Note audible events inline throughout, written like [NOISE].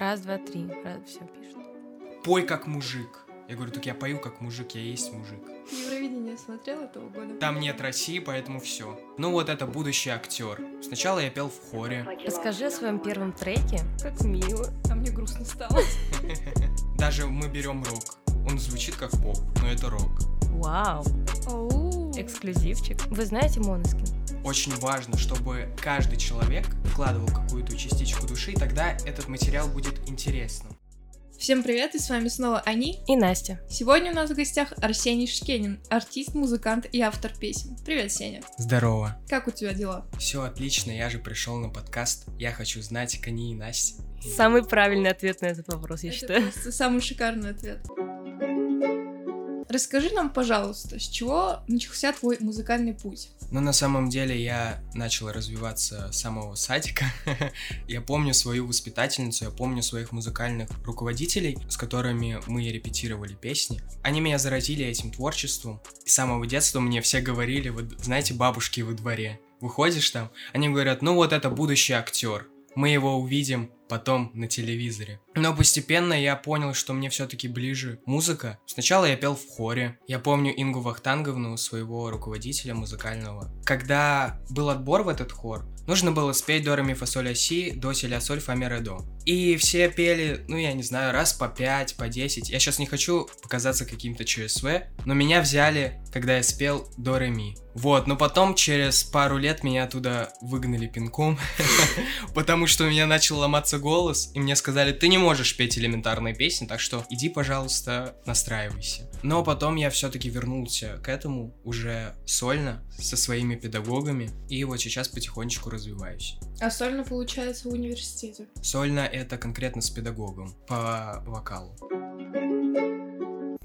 Раз, два, три. Раз, все пишут. Пой как мужик. Я говорю, так я пою как мужик, я есть мужик. Евровидение смотрел этого года? Там нет России, поэтому все. Ну вот это будущий актер. Сначала я пел в хоре. Расскажи о своем первом треке. Как мило. А мне грустно стало. [LAUGHS] Даже мы берем рок. Он звучит как поп, но это рок. Вау. Оу. Эксклюзивчик. Вы знаете Моноскин? Очень важно, чтобы каждый человек вкладывал какую-то частичку души, и тогда этот материал будет интересным. Всем привет, и с вами снова Они. И Настя. Сегодня у нас в гостях Арсений Шкенин, артист, музыкант и автор песен. Привет, Сеня. Здорово. Как у тебя дела? Все отлично, я же пришел на подкаст. Я хочу знать Кани и Настя. Самый правильный ответ на этот вопрос, я Это считаю. просто самый шикарный ответ. Расскажи нам, пожалуйста, с чего начался твой музыкальный путь? Но на самом деле я начал развиваться с самого садика. [LAUGHS] я помню свою воспитательницу, я помню своих музыкальных руководителей, с которыми мы репетировали песни. Они меня заразили этим творчеством. С самого детства мне все говорили, вот знаете, бабушки во дворе. Выходишь там, они говорят, ну вот это будущий актер. Мы его увидим потом на телевизоре. Но постепенно я понял, что мне все-таки ближе музыка. Сначала я пел в хоре. Я помню Ингу Вахтанговну, своего руководителя музыкального. Когда был отбор в этот хор, нужно было спеть до ре фа соль ля си, до си ля соль фа ми ре до. И все пели, ну я не знаю, раз по пять, по десять. Я сейчас не хочу показаться каким-то ЧСВ, но меня взяли, когда я спел до ре ми. Вот, но потом через пару лет меня оттуда выгнали пинком, [LAUGHS] потому что у меня начал ломаться голос, и мне сказали, ты не можешь петь элементарные песни, так что иди, пожалуйста, настраивайся. Но потом я все-таки вернулся к этому уже сольно, со своими педагогами, и вот сейчас потихонечку развиваюсь. А сольно получается в университете. Сольно это конкретно с педагогом по вокалу.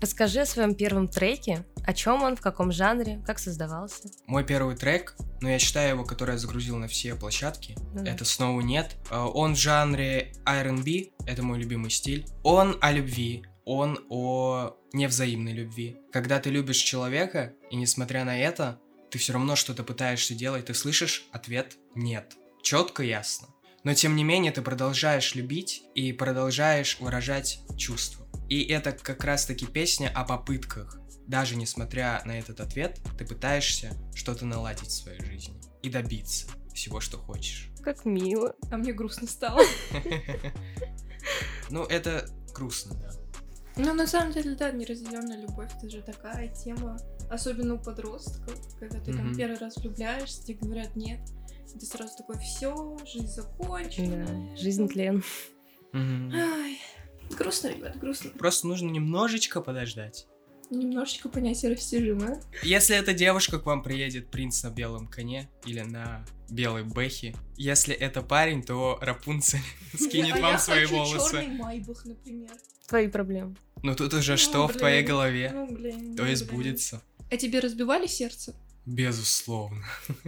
Расскажи о своем первом треке. О чем он, в каком жанре, как создавался. Мой первый трек, ну я считаю его, который я загрузил на все площадки, да. это «Снова нет». Э, Он в жанре R&B, это мой любимый стиль. Он о любви, он о невзаимной любви. Когда ты любишь человека, и несмотря на это, ты все равно что-то пытаешься делать, ты слышишь ответ «нет». Четко, ясно. Но тем не менее ты продолжаешь любить и продолжаешь выражать чувства. И это как раз-таки песня о попытках. Даже несмотря на этот ответ, ты пытаешься что-то наладить в своей жизни и добиться всего, что хочешь. Как мило. А мне грустно стало. Ну, это грустно, да. Ну, на самом деле, да, неразделенная любовь, это же такая тема, особенно у подростков, когда ты там первый раз влюбляешься, тебе говорят нет, ты сразу такой, все, жизнь закончена. Да. Жизнь тлен. Ай, грустно, ребят, грустно. Просто нужно немножечко подождать. Немножечко понятие растяжимое. Если эта девушка к вам приедет принц на белом коне или на белой бэхе, если это парень, то Рапунцель [LAUGHS] скинет А вам я свои хочу волосы. черный майбах, например. Твои проблемы. Ну тут уже Ну, что в твоей голове, Ну, то ну, и блин. сбудется. А тебе разбивали сердце? Безусловно. [LAUGHS]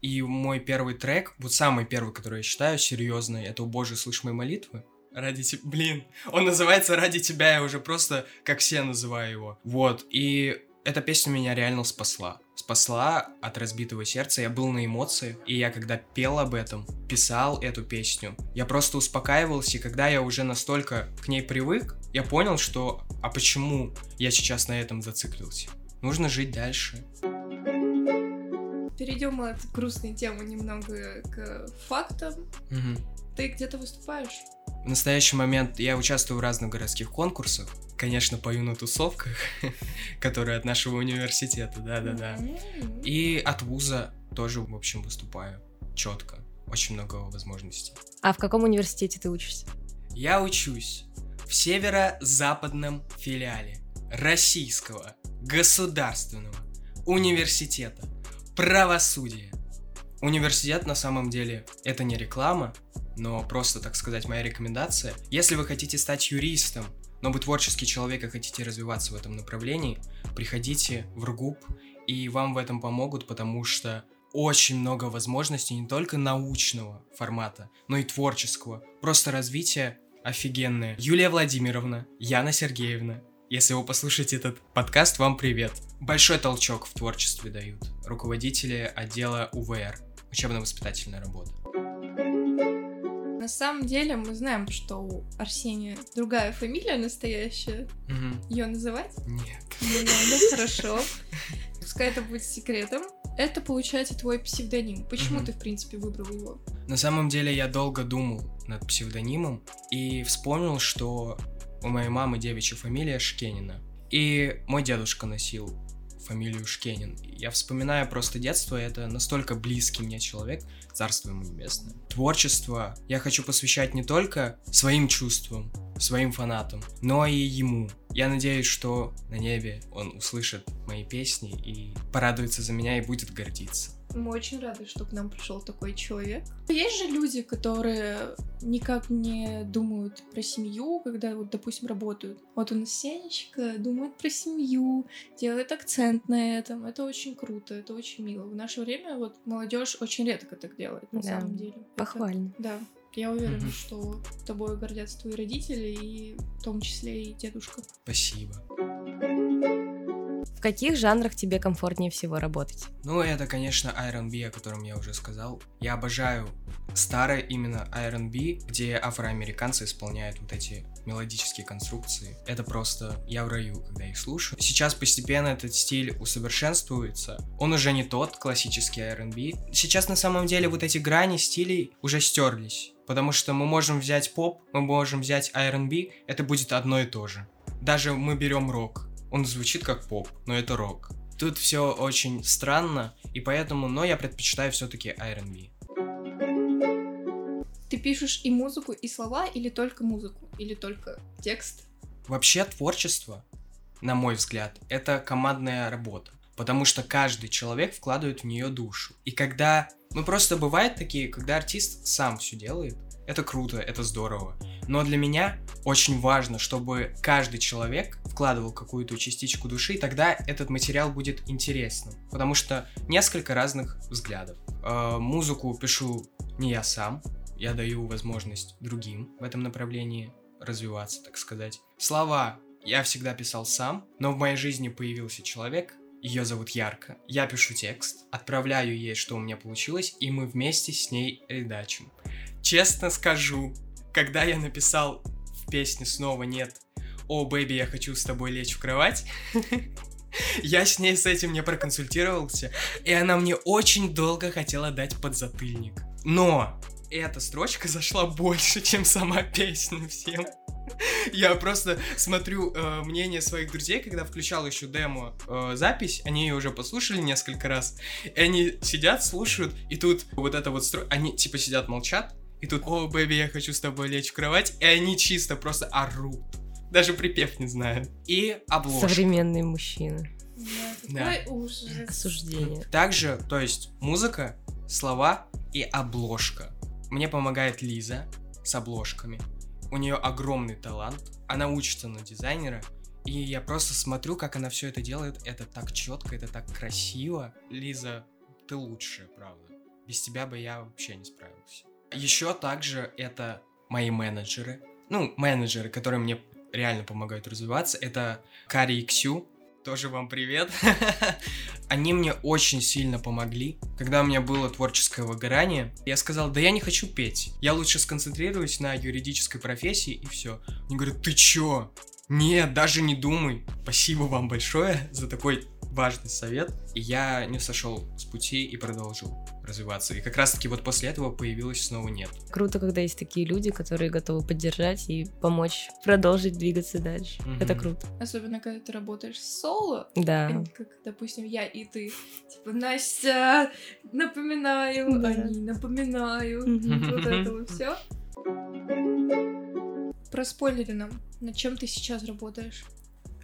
И мой первый трек, вот самый первый, который я считаю серьезный, это «О Боже, слышь мои молитвы». Ради тебя, блин, он называется «Ради тебя», я уже просто как все называю его. Вот, и эта песня меня реально спасла. Спасла от разбитого сердца, я был на эмоции, и я когда пел об этом, писал эту песню, я просто успокаивался, и когда я уже настолько к ней привык, я понял, что а почему я сейчас на этом зациклился? Нужно жить дальше. Перейдем от грустной темы немного к фактам. Мгм. Ты где-то выступаешь? В настоящий момент я участвую в разных городских конкурсах. Конечно, пою на тусовках, [LAUGHS] которые от нашего университета, да-да-да. И от вуза тоже, в общем, выступаю четко. Очень много возможностей. А в каком университете ты учишься? Я учусь в северо-западном филиале Российского государственного университета правосудия. Университет на самом деле это не реклама, но просто, так сказать, моя рекомендация. Если вы хотите стать юристом, но вы творческий человек и хотите развиваться в этом направлении, приходите в РГУП, и вам в этом помогут, потому что очень много возможностей не только научного формата, но и творческого. Просто развитие офигенное. Юлия Владимировна, Яна Сергеевна, если вы послушаете этот подкаст, вам привет. Большой толчок в творчестве дают руководители отдела УВР, учебно-воспитательная работа. На самом деле мы знаем, что у Арсения другая фамилия настоящая. Мгм. Ее называть? Нет. Не надо, хорошо. Пускай это будет секретом. Это, получается, твой псевдоним. Почему Мгм. ты, в принципе, выбрал его? На самом деле я долго думал над псевдонимом и вспомнил, что у моей мамы девичья фамилия Шкенина. И мой дедушка носил фамилию Шкенин. Я вспоминаю просто детство, это настолько близкий мне человек, царство ему небесное. Творчество я хочу посвящать не только своим чувствам, своим фанатам, но и ему. Я надеюсь, что на небе он услышит мои песни и порадуется за меня и будет гордиться. Мы очень рады, что к нам пришел такой человек. Есть же люди, которые никак не думают про семью, когда, вот, допустим, работают. Вот у нас Сенечка думает про семью, делает акцент на этом. Это очень круто, это очень мило. В наше время вот молодежь очень редко так делает, на Да. самом деле. Это- Похвально. Да. Я уверена, Мгм. что тобой гордятся твои родители, и в том числе и дедушка. Спасибо. Каких жанрах тебе комфортнее всего работать? Ну, это, конечно, R&B, о котором я уже сказал. Я обожаю старое именно R&B, где афроамериканцы исполняют вот эти мелодические конструкции. Это просто я в раю, когда их слушаю. Сейчас постепенно этот стиль усовершенствуется. Он уже не тот классический R&B. Сейчас на самом деле вот эти грани стилей уже стерлись. Потому что мы можем взять поп, мы можем взять R&B, это будет одно и то же. Даже мы берем рок. Он звучит как поп, но это рок. Тут все очень странно, и поэтому, но я предпочитаю все-таки R&B. Ты пишешь и музыку, и слова, или только музыку, или только текст? Вообще творчество, на мой взгляд, это командная работа, потому что каждый человек вкладывает в нее душу. И когда, ну просто бывают такие, когда артист сам все делает, это круто, это здорово. Но для меня очень важно, чтобы каждый человек вкладывал какую-то частичку души, тогда этот материал будет интересным. Потому что несколько разных взглядов. Э, музыку пишу не я сам, я даю возможность другим в этом направлении развиваться, так сказать. Слова я всегда писал сам, но в моей жизни появился человек, ее зовут Ярко. Я пишу текст, отправляю ей, что у меня получилось, и мы вместе с ней редачим. Честно скажу, когда я написал в песне «Снова нет», «О, бэби, я хочу с тобой лечь в кровать», [LAUGHS] я с ней с этим не проконсультировался, и она мне очень долго хотела дать подзатыльник. Но эта строчка зашла больше, чем сама песня всем. [LAUGHS] Я просто смотрю э, мнение своих друзей, когда включал еще демо э, запись, они ее уже послушали несколько раз, и они сидят, слушают, и тут вот это вот строчка, они типа сидят, молчат, и тут, о, бэби, я хочу с тобой лечь в кровать, и они чисто просто орут. Даже припев не знают. И обложка. Современные мужчины. Да, такой ужас. Осуждение. Также, то есть, музыка, слова и обложка. Мне помогает Лиза с обложками. У нее огромный талант. Она учится на дизайнера. И я просто смотрю, как она все это делает. Это так четко, это так красиво. Лиза, ты лучшая, правда. Без тебя бы я вообще не справился. Еще также это мои менеджеры. Ну, менеджеры, которые мне реально помогают развиваться. Это Кари и Ксю. Тоже вам привет. [LAUGHS] Они мне очень сильно помогли. Когда у меня было творческое выгорание, я сказал, да я не хочу петь. Я лучше сконцентрируюсь на юридической профессии и все. Они говорят, ты чё? Нет, даже не думай. Спасибо вам большое за такой важный совет. И я не сошел с пути и продолжил развиваться. И как раз таки вот после этого появилось снова нет. Круто, когда есть такие люди, которые готовы поддержать и помочь продолжить двигаться дальше. Мгм. Это круто. Особенно, когда ты работаешь соло, Да. как, допустим, я и ты. Типа, Настя, напоминаю, Да. они, напоминаю. Вот это вот все. Проспойлери нам, над чем ты сейчас работаешь.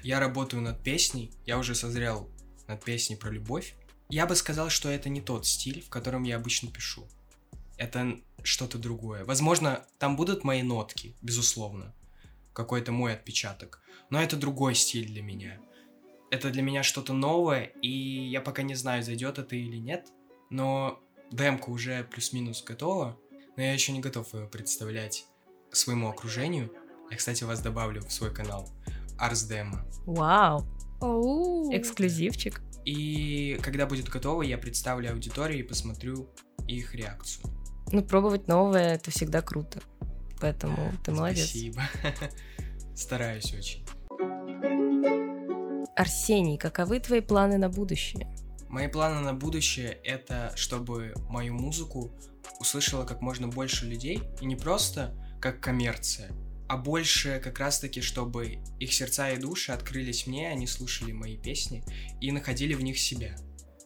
Я работаю над песней, я уже созрел над песней про любовь. Я бы сказал, что это не тот стиль, в котором я обычно пишу. Это что-то другое. Возможно, там будут мои нотки, безусловно. Какой-то мой отпечаток. Но это другой стиль для меня. Это для меня что-то новое, и я пока не знаю, зайдет это или нет. Но демка уже плюс-минус готова, но я еще не готов ее представлять своему окружению. Я, кстати, вас добавлю в свой канал. Арс Демо. Вау. Оу. Эксклюзивчик. И когда будет готово, я представлю аудитории и посмотрю их реакцию. Ну, пробовать новое это всегда круто. Поэтому ты молодец. Спасибо. [LAUGHS] Стараюсь очень. Арсений, каковы твои планы на будущее? Мои планы на будущее — это чтобы мою музыку услышало как можно больше людей, и не просто как коммерция, а больше как раз-таки, чтобы их сердца и души открылись мне, они слушали мои песни и находили в них себя.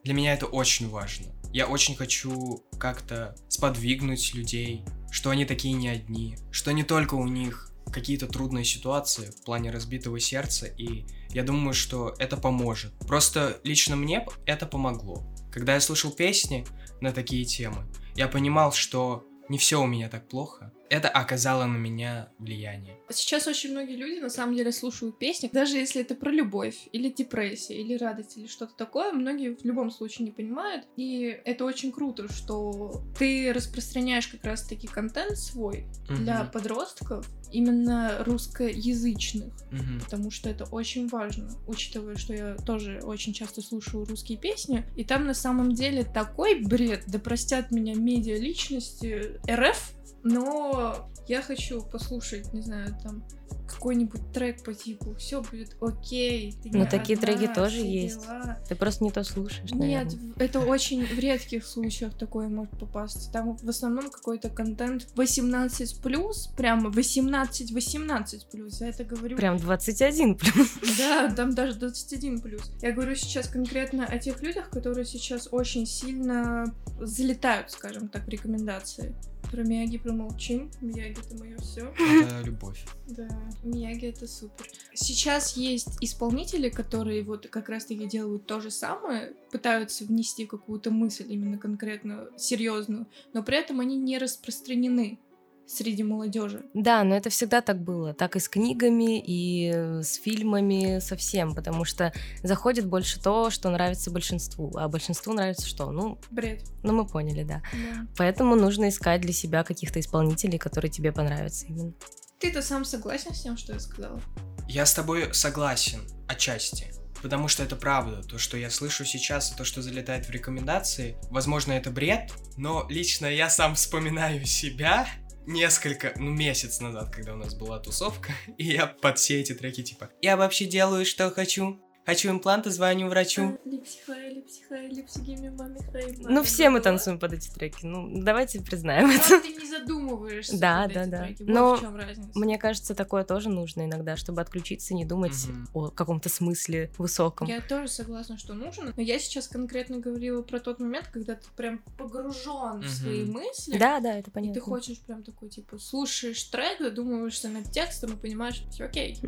Для меня это очень важно. Я очень хочу как-то сподвигнуть людей, что они такие не одни, что не только у них какие-то трудные ситуации в плане разбитого сердца, и я думаю, что это поможет. Просто лично мне это помогло. Когда я слушал песни на такие темы, я понимал, что не все у меня так плохо, это оказало на меня влияние. Сейчас очень многие люди на самом деле слушают песни, даже если это про любовь, или депрессия, или радость, или что-то такое, многие в любом случае не понимают. И это очень круто, что ты распространяешь как раз-таки контент свой Мгм. для подростков, именно русскоязычных, Мгм. потому что это очень важно, учитывая, что я тоже очень часто слушаю русские песни, и там на самом деле такой бред, да простят меня медиа личности РФ, но я хочу послушать, не знаю, там какой-нибудь трек по типу «Все будет окей», ты Ну, такие одна, треки тоже есть. дела». Ты просто не то слушаешь, Нет, наверное. это очень в редких случаях такое может попасться. Там в основном какой-то контент 18+, прямо 18-18+, я это говорю Прям 21 плюс. да, там даже 21 плюс. Я говорю сейчас конкретно о тех людях, которые сейчас очень сильно залетают, скажем так, в рекомендации. Про Мияги промолчим. Мияги это мое все. Это любовь. [LAUGHS] Да, Мияги это супер. Сейчас есть исполнители, которые вот как раз-таки делают то же самое, пытаются внести какую-то мысль именно конкретно серьезную, но при этом они не распространены среди молодежи. Да, но это всегда так было. Так и с книгами, и э, с фильмами, со всем. Потому что заходит больше то, что нравится большинству. А большинству нравится что? Ну, Бред. ну мы поняли, да. Да. Поэтому нужно искать для себя каких-то исполнителей, которые тебе понравятся именно. Ты-то сам согласен с тем, что я сказала? Я с тобой согласен, отчасти. Потому что это правда. То, что я слышу сейчас, и то, что залетает в рекомендации, возможно, это бред, но лично я сам вспоминаю себя несколько, ну, месяц назад, когда у нас была тусовка, [LAUGHS] и я под все эти треки типа «Я вообще делаю, что хочу, хочу импланты, звоню врачу». Липсихай, липсигими, хай, Ну, все мы танцуем под эти треки. Ну, давайте признаем это. ты не задумываешься. Да, да, да. треки. Но Вот в чем разница. Мне кажется, такое тоже нужно иногда, чтобы отключиться, не думать о каком-то смысле высоком. Я тоже согласна, что нужно, но я сейчас конкретно говорила про тот момент, когда ты прям погружен в свои мысли. Да, да, это И понятно. ты хочешь прям такой, типа, слушаешь трек, задумываешься над текстом и понимаешь, что все окей.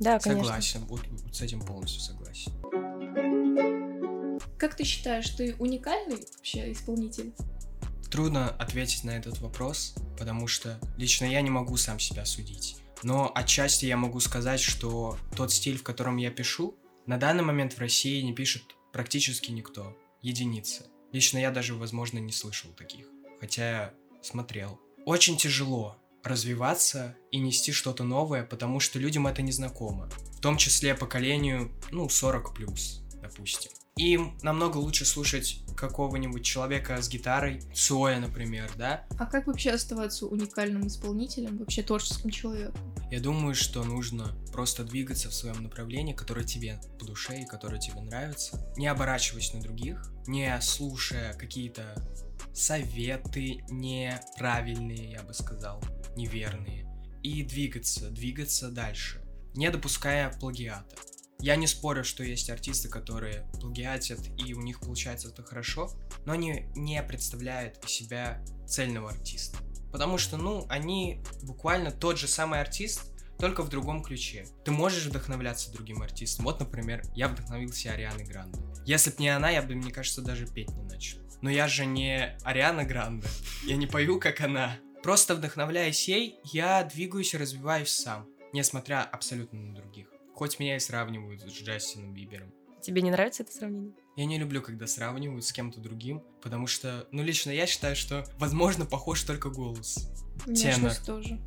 Да, конечно. Согласен, вот, вот с этим полностью согласен. Как ты считаешь, ты уникальный вообще исполнитель? Трудно ответить на этот вопрос, потому что лично я не могу сам себя судить. Но отчасти я могу сказать, что тот стиль, в котором я пишу, на данный момент в России не пишет практически никто. Единицы. Лично я даже, возможно, не слышал таких. Хотя смотрел. Очень тяжело развиваться и нести что-то новое, потому что людям это не знакомо. В том числе поколению, ну, 40 плюс, допустим. Им намного лучше слушать какого-нибудь человека с гитарой, Цоя, например, да? А как вообще оставаться уникальным исполнителем, вообще творческим человеком? Я думаю, что нужно просто двигаться в своем направлении, которое тебе по душе и которое тебе нравится, не оборачиваясь на других, не слушая какие-то советы неправильные, я бы сказал, неверные, и двигаться, двигаться дальше, не допуская плагиата. Я не спорю, что есть артисты, которые плагиатят, и у них получается это хорошо, но они не представляют из себя цельного артиста. Потому что, ну, они буквально тот же самый артист, только в другом ключе. Ты можешь вдохновляться другим артистом. Вот, например, я вдохновился Арианой Гранде. Если б не она, я бы, мне кажется, даже петь не начал. Но я же не Ариана Гранде. Я не пою, как она. Просто вдохновляясь ей, я двигаюсь и развиваюсь сам, несмотря абсолютно на. Хоть меня и сравнивают с Джастином Бибером. Тебе не нравится это сравнение? Я не люблю, когда сравнивают с кем-то другим, потому что, ну, лично я считаю, что, возможно, похож только голос. Внешность тоже.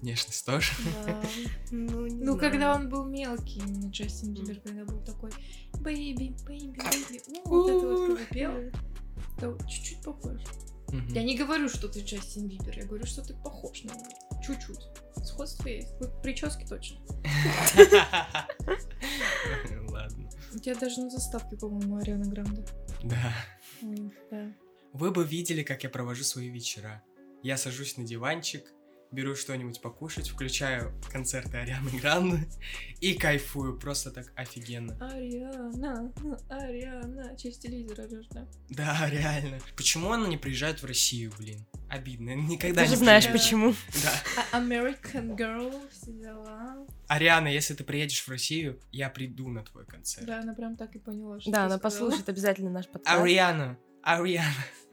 Внешность тоже. Да. [LAUGHS] Ну, не Ну, знаю. когда он был мелкий, именно Джастин Бибер, когда был такой «Baby, baby, baby», ну, вот это вот когда пел, то чуть-чуть похож. Мгм. Я не говорю, что ты Джастин Бибер, я говорю, что ты похож на него. Чуть-чуть. Сходство есть. Вот прически точно. [LAUGHS] Ладно. У тебя даже на заставке, по-моему, Ариана Гранде. Да. Да. Вы бы видели, как я провожу свои вечера. Я сажусь на диванчик, беру что-нибудь покушать, включаю концерты Арианы Гранды и кайфую. Просто так офигенно. Ариана, Ариана, через телевизор орёшь, да? Да, [LAUGHS] реально. Почему она не приезжает в Россию, блин? Обидно. Никогда Ты же не знаешь, приезжает. почему. Да. А- American Girl, все дела. Ариана, если ты приедешь в Россию, я приду на твой концерт. Да, она прям так и поняла, что Да, она сказала. послушает обязательно наш подкаст. Ариана. Ариана.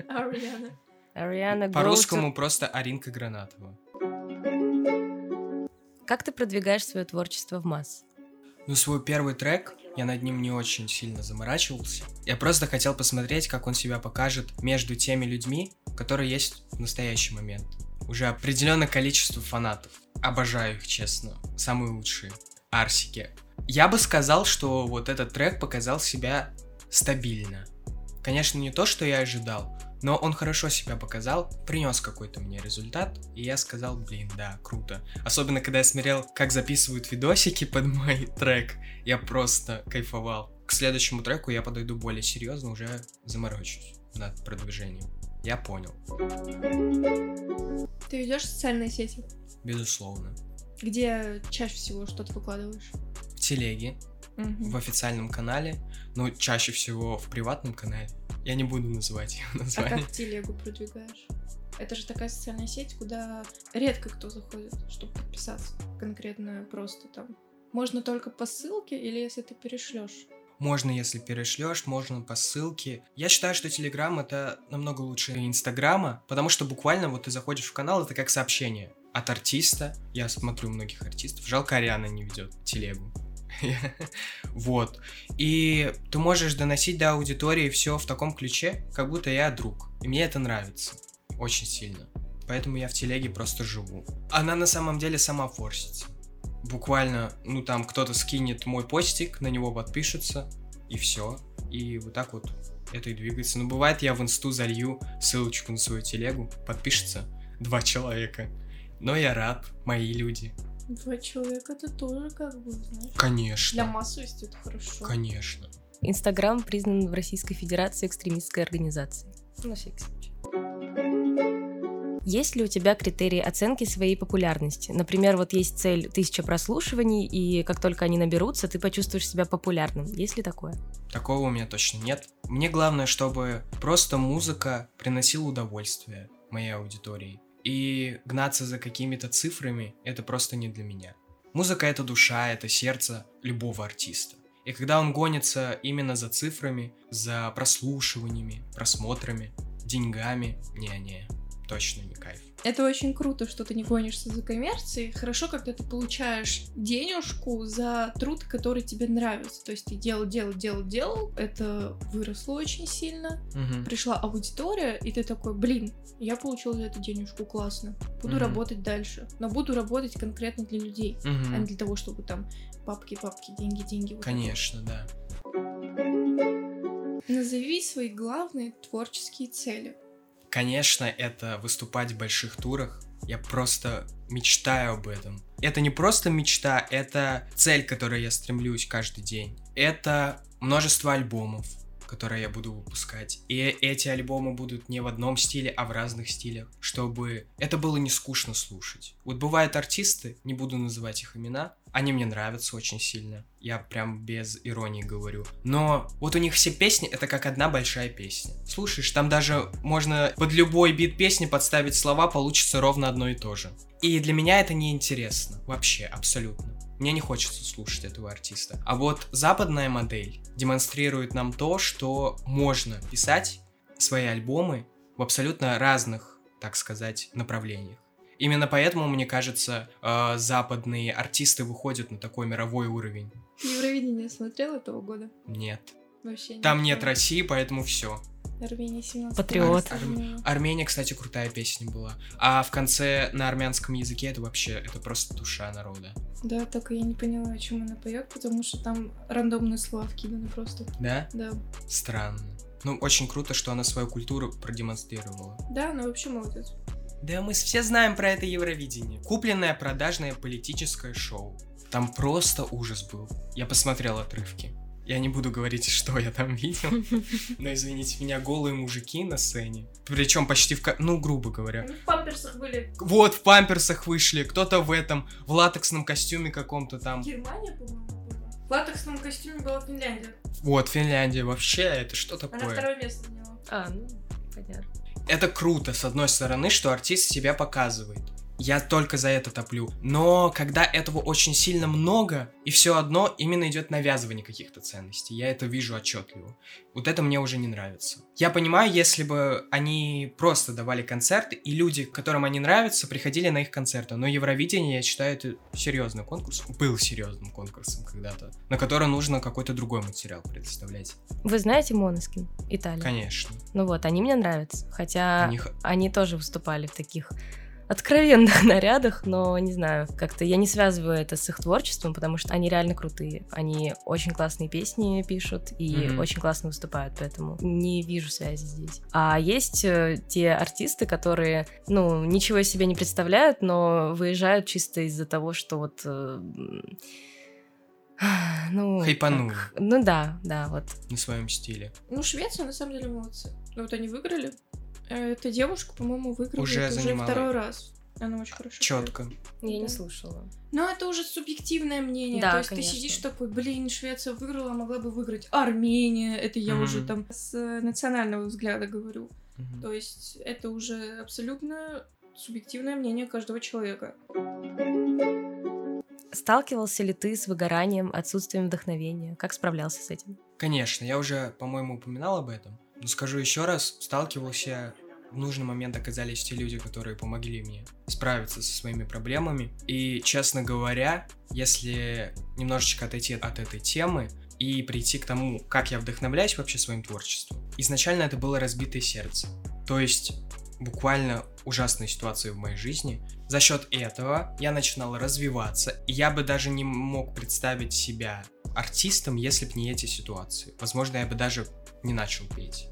Ариана. Ариана По-русскому просто Аринка Гранатова. Как ты продвигаешь свое творчество в масс? Ну, свой первый трек, я над ним не очень сильно заморачивался. Я просто хотел посмотреть, как он себя покажет между теми людьми, которые есть в настоящий момент. Уже определенное количество фанатов. Обожаю их, честно. Самые лучшие. Арсики. Я бы сказал, что вот этот трек показал себя стабильно. Конечно, не то, что я ожидал, но он хорошо себя показал, принес какой-то мне результат, и я сказал, блин, да, круто. Особенно, когда я смотрел, как записывают видосики под мой [LAUGHS] трек, я просто кайфовал. К следующему треку я подойду более серьезно, уже заморочусь над продвижением. Я понял, Ты ведешь социальные сети? безусловно. Где чаще всего что-то выкладываешь? В телеге, Мгм. в официальном канале, но чаще всего в приватном канале. Я не буду называть [LAUGHS] А название. как телегу продвигаешь? Это же такая социальная сеть, куда редко кто заходит, чтобы подписаться. Конкретно просто там. Можно только по ссылке или если ты перешлешь? Можно, если перешлешь, можно по ссылке. Я считаю, что Телеграм это намного лучше Инстаграма, потому что буквально вот ты заходишь в канал, это как сообщение от артиста. Я смотрю многих артистов. Жалко, Ариана не ведет телегу. [LAUGHS] Вот. И ты можешь доносить до аудитории все в таком ключе, как будто я друг. И мне это нравится. Очень сильно. Поэтому я в телеге просто живу. Она на самом деле сама форсится. Буквально, ну там кто-то скинет мой постик, на него подпишется, и все. И вот так вот это и двигается. Но бывает, я в инсту залью ссылочку на свою телегу, подпишется два человека. Но я рад, мои люди. Два человека это тоже как бы, знаешь. Конечно. Для массовости это хорошо. Конечно. Инстаграм признан в Российской Федерации экстремистской организацией. На всякий случай. Есть ли у тебя критерии оценки своей популярности? Например, вот есть цель тысяча прослушиваний, и как только они наберутся, ты почувствуешь себя популярным. Есть ли такое? Такого у меня точно нет. Мне главное, чтобы просто музыка приносила удовольствие моей аудитории. И гнаться за какими-то цифрами — это просто не для меня. Музыка — это душа, это сердце любого артиста. И когда он гонится именно за цифрами, за прослушиваниями, просмотрами, деньгами, не-не, точно не кайф. Это очень круто, что ты не гонишься за коммерцией. Хорошо, когда ты получаешь денежку за труд, который тебе нравится. То есть ты делал, делал, делал, делал, это выросло очень сильно. Мгм. Пришла аудитория, и ты такой, блин, я получил за эту денежку, классно. Буду Мгм. работать дальше. Но буду работать конкретно для людей, а не для того, чтобы там папки, папки, деньги, деньги. вот это Конечно, да. вот. Назови свои главные творческие цели. Конечно, это выступать в больших турах. Я просто мечтаю об этом. Это не просто мечта, это цель, к которой я стремлюсь каждый день. Это множество альбомов, которые я буду выпускать. И эти альбомы будут не в одном стиле, а в разных стилях, чтобы это было не скучно слушать. Вот бывают артисты, не буду называть их имена, они мне нравятся очень сильно. Я прям без иронии говорю. Но вот у них все песни это как одна большая песня. Слушаешь, там даже можно под любой бит песни подставить слова, получится ровно одно и то же. И для меня это не интересно. Вообще, абсолютно. Мне не хочется слушать этого артиста. А вот западная модель демонстрирует нам то, что можно писать свои альбомы в абсолютно разных, так сказать, направлениях. Именно поэтому, мне кажется, э, западные артисты выходят на такой мировой уровень. Евровидение смотрел этого года? Нет. Вообще Там нет. России, поэтому все. Армения 17 Патриот. Армения. Армения, кстати, крутая песня была. А в конце на армянском языке это вообще, это просто душа народа. Да, только я не поняла, о чем она поет, потому что там рандомные слова вкиданы просто. Да? Да. Странно. Ну, очень круто, что она свою культуру продемонстрировала. Да, она вообще молодец. Да мы все знаем про это Евровидение. Купленное продажное политическое шоу. Там просто ужас был. Я посмотрел отрывки. Я не буду говорить, [LAUGHS] что я там видел, [LAUGHS] но извините меня, голые мужики на сцене. Причем почти в... ка- Ну, грубо говоря. Они в памперсах были. Вот, в памперсах вышли, кто-то в этом, в латексном костюме каком-то там. Германия, по-моему, была. В латексном костюме была Финляндия. Вот, Финляндия, вообще, это что Она такое? второе место заняла. А, ну, понятно. Это круто, с одной стороны, что артист себя показывает. Я только за это топлю. Но когда этого очень сильно много, и все одно именно идет навязывание каких-то ценностей, я это вижу отчетливо. Вот это мне уже не нравится. Я понимаю, если бы они просто давали концерты, и люди, которым они нравятся, приходили на их концерты. Но Евровидение, я считаю, это серьезный конкурс. Был серьезным конкурсом когда-то, на который нужно какой-то другой материал предоставлять. Вы знаете Моноскин? Италия. Конечно. Ну вот, они мне нравятся. Хотя У них они тоже выступали в таких откровенных [LAUGHS] нарядах, но не знаю, как-то я не связываю это с их творчеством, потому что они реально крутые. Они очень классные песни пишут и Мгм. очень классно выступают, поэтому не вижу связи здесь. А есть э, те артисты, которые, ну, ничего из себя не представляют, но выезжают чисто из-за того, что вот... э, [SIGHS] ну, Хайпанули. как- Ну да, да, вот. на своем стиле. Ну, Швеция, на самом деле, молодцы. Ну, вот они выиграли. Э, Эта девушка, по-моему, выиграла Уже это уже второй раз. Она очень хорошо. Четко. Я не слушала. Но это уже субъективное мнение. Да, То есть конечно. ты сидишь такой, блин, Швеция выиграла, могла бы выиграть Армения. Это я Мгм. уже там с э, национального взгляда говорю. Мгм. То есть это уже абсолютно субъективное мнение каждого человека. Сталкивался ли ты с выгоранием, отсутствием вдохновения? Как справлялся с этим? Конечно, я уже, по-моему, упоминал об этом. Но скажу еще раз, сталкивался в нужный момент оказались те люди, которые помогли мне справиться со своими проблемами. И, честно говоря, если немножечко отойти от этой темы и прийти к тому, как я вдохновляюсь вообще своим творчеством, изначально это было разбитое сердце. То есть буквально ужасные ситуации в моей жизни. За счет этого я начинал развиваться, и я бы даже не мог представить себя артистом, если бы не эти ситуации. Возможно, я бы даже не начал петь.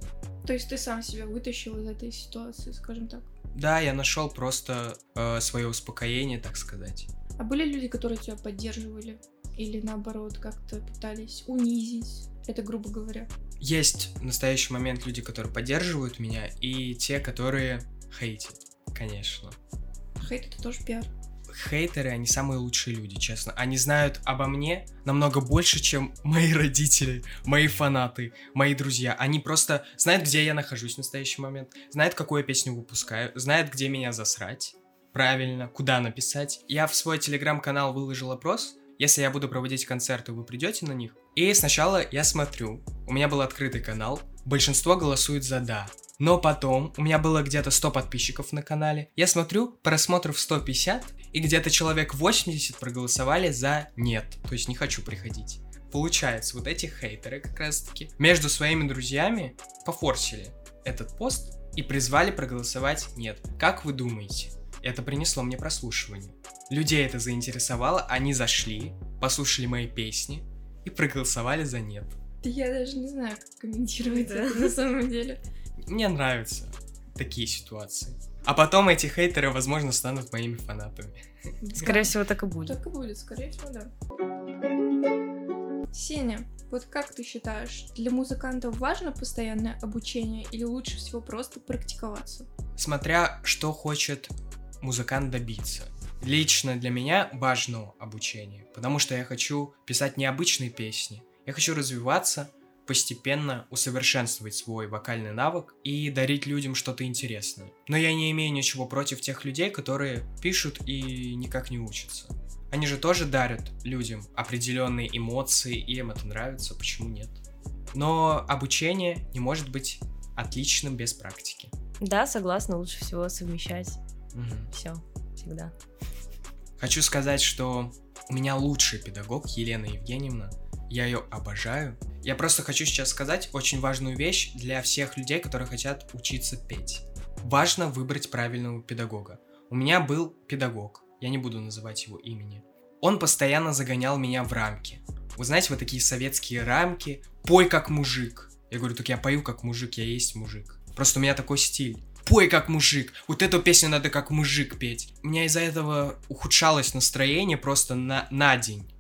То есть ты сам себя вытащил из этой ситуации, скажем так. Да, я нашел просто свое успокоение, так сказать. А были люди, которые тебя поддерживали? Или наоборот, как-то пытались унизить? Это грубо говоря. Есть в настоящий момент люди, которые поддерживают меня, и те, которые хейтят, конечно. Хейт это тоже пиар. Хейтеры, они самые лучшие люди, честно. Они знают обо мне намного больше, чем [LAUGHS] мои родители, мои фанаты, мои друзья. Они просто знают, где я нахожусь в настоящий момент, знают, какую я песню выпускаю, знают, где меня засрать, правильно, куда написать. Я в свой телеграм-канал выложил опрос, если я буду проводить концерты, вы придете на них? И сначала я смотрю, у меня был открытый канал, большинство голосует за «да». Но потом у меня было где-то 100 подписчиков на канале. Я смотрю, просмотров 150, и где-то человек 80 проголосовали за «нет», то есть не хочу приходить. Получается, вот эти хейтеры как раз-таки между своими друзьями пофорсили этот пост и призвали проголосовать «нет». Как вы думаете? Это принесло мне прослушивание. Людей это заинтересовало, они зашли, послушали мои песни и проголосовали за «нет». Я даже не знаю, как комментировать Да. это на самом деле. Мне нравятся такие ситуации. А потом эти хейтеры, возможно, станут моими фанатами. Скорее всего, так и будет. Так и будет, скорее всего, да. Сеня, вот как ты считаешь, для музыкантов важно постоянное обучение или лучше всего просто практиковаться? Смотря что хочет музыкант добиться. Лично для меня важно обучение, потому что я хочу писать необычные песни. Я хочу развиваться, постепенно усовершенствовать свой вокальный навык и дарить людям что-то интересное. Но я не имею ничего против тех людей, которые пишут и никак не учатся. Они же тоже дарят людям определенные эмоции, и им это нравится, почему нет? Но обучение не может быть отличным без практики. Да, согласна, лучше всего совмещать Мгм. все всегда. Хочу сказать, что у меня лучший педагог Елена Евгеньевна. Я ее обожаю. Я просто хочу сейчас сказать очень важную вещь для всех людей, которые хотят учиться петь. Важно выбрать правильного педагога. У меня был педагог, я не буду называть его имени. Он постоянно загонял меня в рамки. Вы знаете, вот такие советские рамки. Пой как мужик. Я говорю, так я пою как мужик, я есть мужик. Просто у меня такой стиль. Пой как мужик. Вот эту песню надо как мужик петь. У меня из-за этого ухудшалось настроение просто на, на день.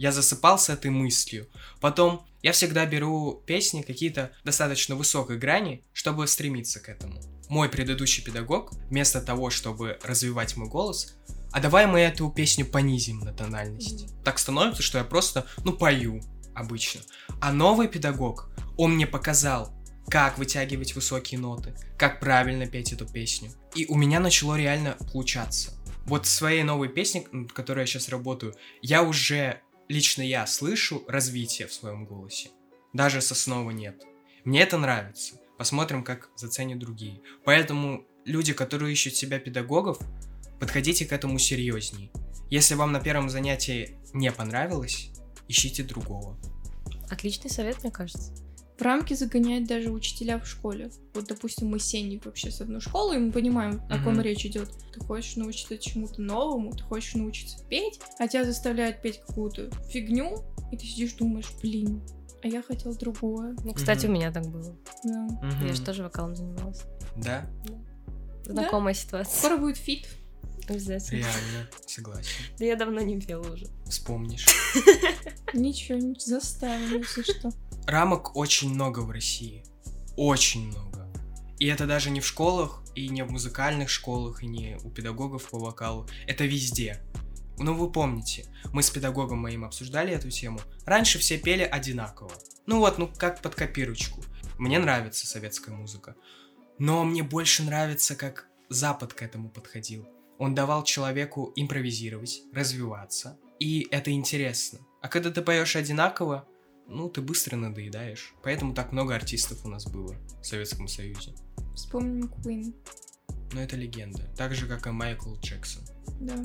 Я засыпал с этой мыслью. Потом я всегда беру песни какие-то достаточно высокой грани, чтобы стремиться к этому. Мой предыдущий педагог, вместо того, чтобы развивать мой голос, а давай мы эту песню понизим на тональность. Mm-hmm. Так становится, что я просто, ну, пою обычно. А новый педагог, он мне показал, как вытягивать высокие ноты, как правильно петь эту песню. И у меня начало реально получаться. Вот в своей новой песне, над которой я сейчас работаю, я уже, лично я, слышу развитие в своем голосе. Даже соснова нет. Мне это нравится. Посмотрим, как заценят другие. Поэтому люди, которые ищут себя педагогов, подходите к этому серьезней. Если вам на первом занятии не понравилось, ищите другого. Отличный совет, мне кажется. В рамки загоняют даже учителя в школе. Вот, допустим, мы с Сеней вообще с одной школы, и мы понимаем, о ком речь идет. Ты хочешь научиться чему-то новому, ты хочешь научиться петь, а тебя заставляют петь какую-то фигню, и ты сидишь думаешь, блин, а я хотел другое. Ну, кстати, у меня так было. Да. Я же тоже вокалом занималась. Да? Знакомая ситуация. Скоро будет фит. Обязательно. Реально, согласен. Да я давно не пела уже. Вспомнишь. [LAUGHS] Ничего, не заставим, если что. Рамок очень много в России. Очень много. И это даже не в школах, и не в музыкальных школах, и не у педагогов по вокалу. Это везде. Ну, вы помните, мы с педагогом моим обсуждали эту тему. Раньше все пели одинаково. Ну вот, ну как под копирочку. Мне нравится советская музыка. Но мне больше нравится, как Запад к этому подходил. Он давал человеку импровизировать, развиваться. И это интересно. А когда ты поешь одинаково, ну, ты быстро надоедаешь. Поэтому так много артистов у нас было в Советском Союзе. Вспомним Queen. Но это легенда. Так же, как и Майкл Джексон. Да.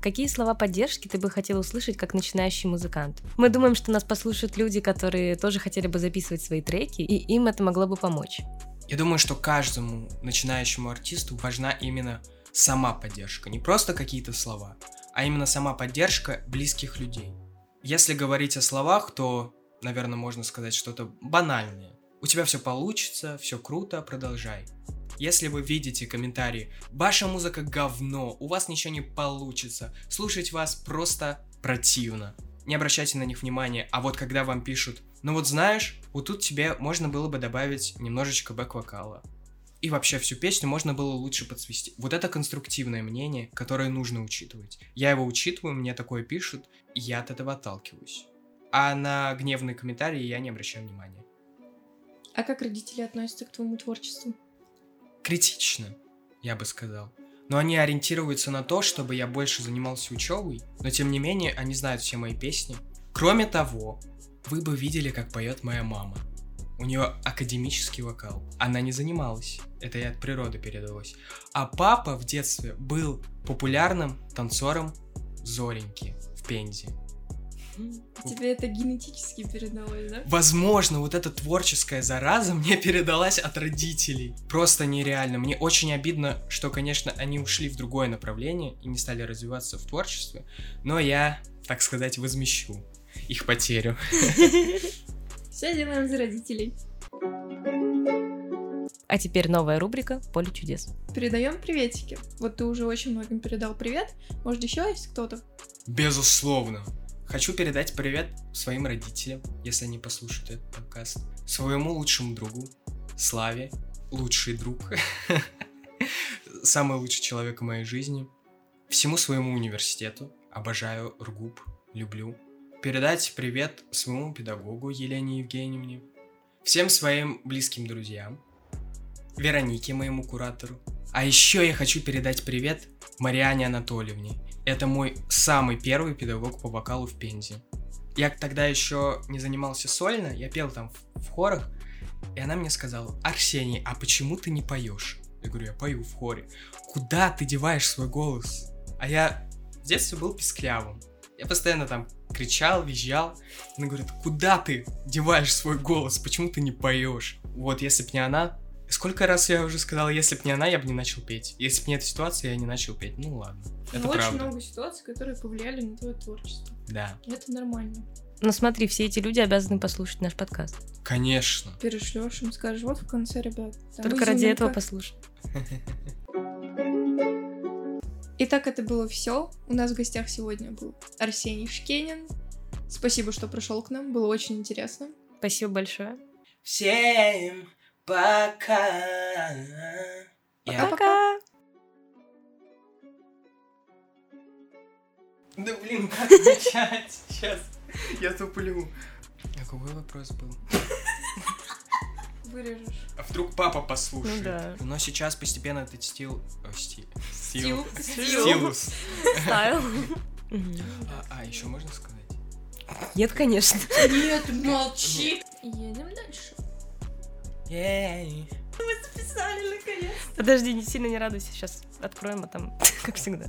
Какие слова поддержки ты бы хотел услышать как начинающий музыкант? Мы думаем, что нас послушают люди, которые тоже хотели бы записывать свои треки, и им это могло бы помочь. Я думаю, что каждому начинающему артисту важна именно сама поддержка, не просто какие-то слова, а именно сама поддержка близких людей. Если говорить о словах, то, наверное, можно сказать что-то банальное. У тебя все получится, все круто, продолжай. Если вы видите комментарии «Ваша музыка говно, у вас ничего не получится, слушать вас просто противно», не обращайте на них внимания, а вот когда вам пишут ну вот знаешь, вот тут тебе можно было бы добавить немножечко бэк-вокала. И вообще всю песню можно было лучше подсвести. Вот это конструктивное мнение, которое нужно учитывать. Я его учитываю, мне такое пишут, и я от этого отталкиваюсь. А на гневные комментарии я не обращаю внимания. А как родители относятся к твоему творчеству? Критично, я бы сказал. Но они ориентируются на то, чтобы я больше занимался учебой, но тем не менее они знают все мои песни. Кроме того, вы бы видели, как поет моя мама. У нее академический вокал. Она не занималась. Это ей от природы передалось. А папа в детстве был популярным танцором Зореньки в Пензе. Тебе это генетически передалось, да? Возможно, вот эта творческая зараза мне передалась от родителей. Просто нереально. Мне очень обидно, что, конечно, они ушли в другое направление и не стали развиваться в творчестве. Но я, так сказать, возмещу их потерю. [LAUGHS] Все делаем за родителей. А теперь новая рубрика «Поле чудес». Передаем приветики. Вот ты уже очень многим передал привет. Может, еще есть кто-то? Безусловно. Хочу передать привет своим родителям, если они послушают этот подкаст. Своему лучшему другу, Славе, лучший друг. [LAUGHS] Самый лучший человек в моей жизни. Всему своему университету. Обожаю РГУП, люблю передать привет своему педагогу Елене Евгеньевне, всем своим близким друзьям, Веронике, моему куратору. А еще я хочу передать привет Мариане Анатольевне. Это мой самый первый педагог по вокалу в Пензе. Я тогда еще не занимался сольно, я пел там в, хорах, и она мне сказала, Арсений, а почему ты не поешь? Я говорю, я пою в хоре. Куда ты деваешь свой голос? А я в детстве был писклявым. Я постоянно там кричал, визжал. Она говорит, куда ты деваешь свой голос, почему ты не поешь? Вот если бы не она, Сколько раз я уже сказал, если бы не она, я бы не начал петь. Если бы не эта ситуация, я не начал петь. Ну ладно. Это Ну, очень правда. много ситуаций, которые повлияли на твое творчество. Да, Это нормально. Ну смотри, все эти люди обязаны послушать наш подкаст. конечно. Перешлешь им, скажешь, вот в конце, ребят. Только ради этого послушай. [LAUGHS] Итак, это было все. У нас в гостях сегодня был Арсений Шкенин. Спасибо, что пришел к нам. Было очень интересно. Спасибо большое. Всем пока. Я- Пока. Да блин, как начать? [LAUGHS] Сейчас. Я туплю. А какой вопрос был? Вырежешь. А вдруг папа послушает? Ну да. Но сейчас постепенно этот стил... о, сти- Стил. стил- Стил. Стилус. Мгм. А, а, еще можно сказать? Нет, конечно. Нет, молчи. Едем дальше. Ей. Писали наконец. Подожди, не сильно не радуйся. Сейчас откроем, а там, [LAUGHS] как всегда.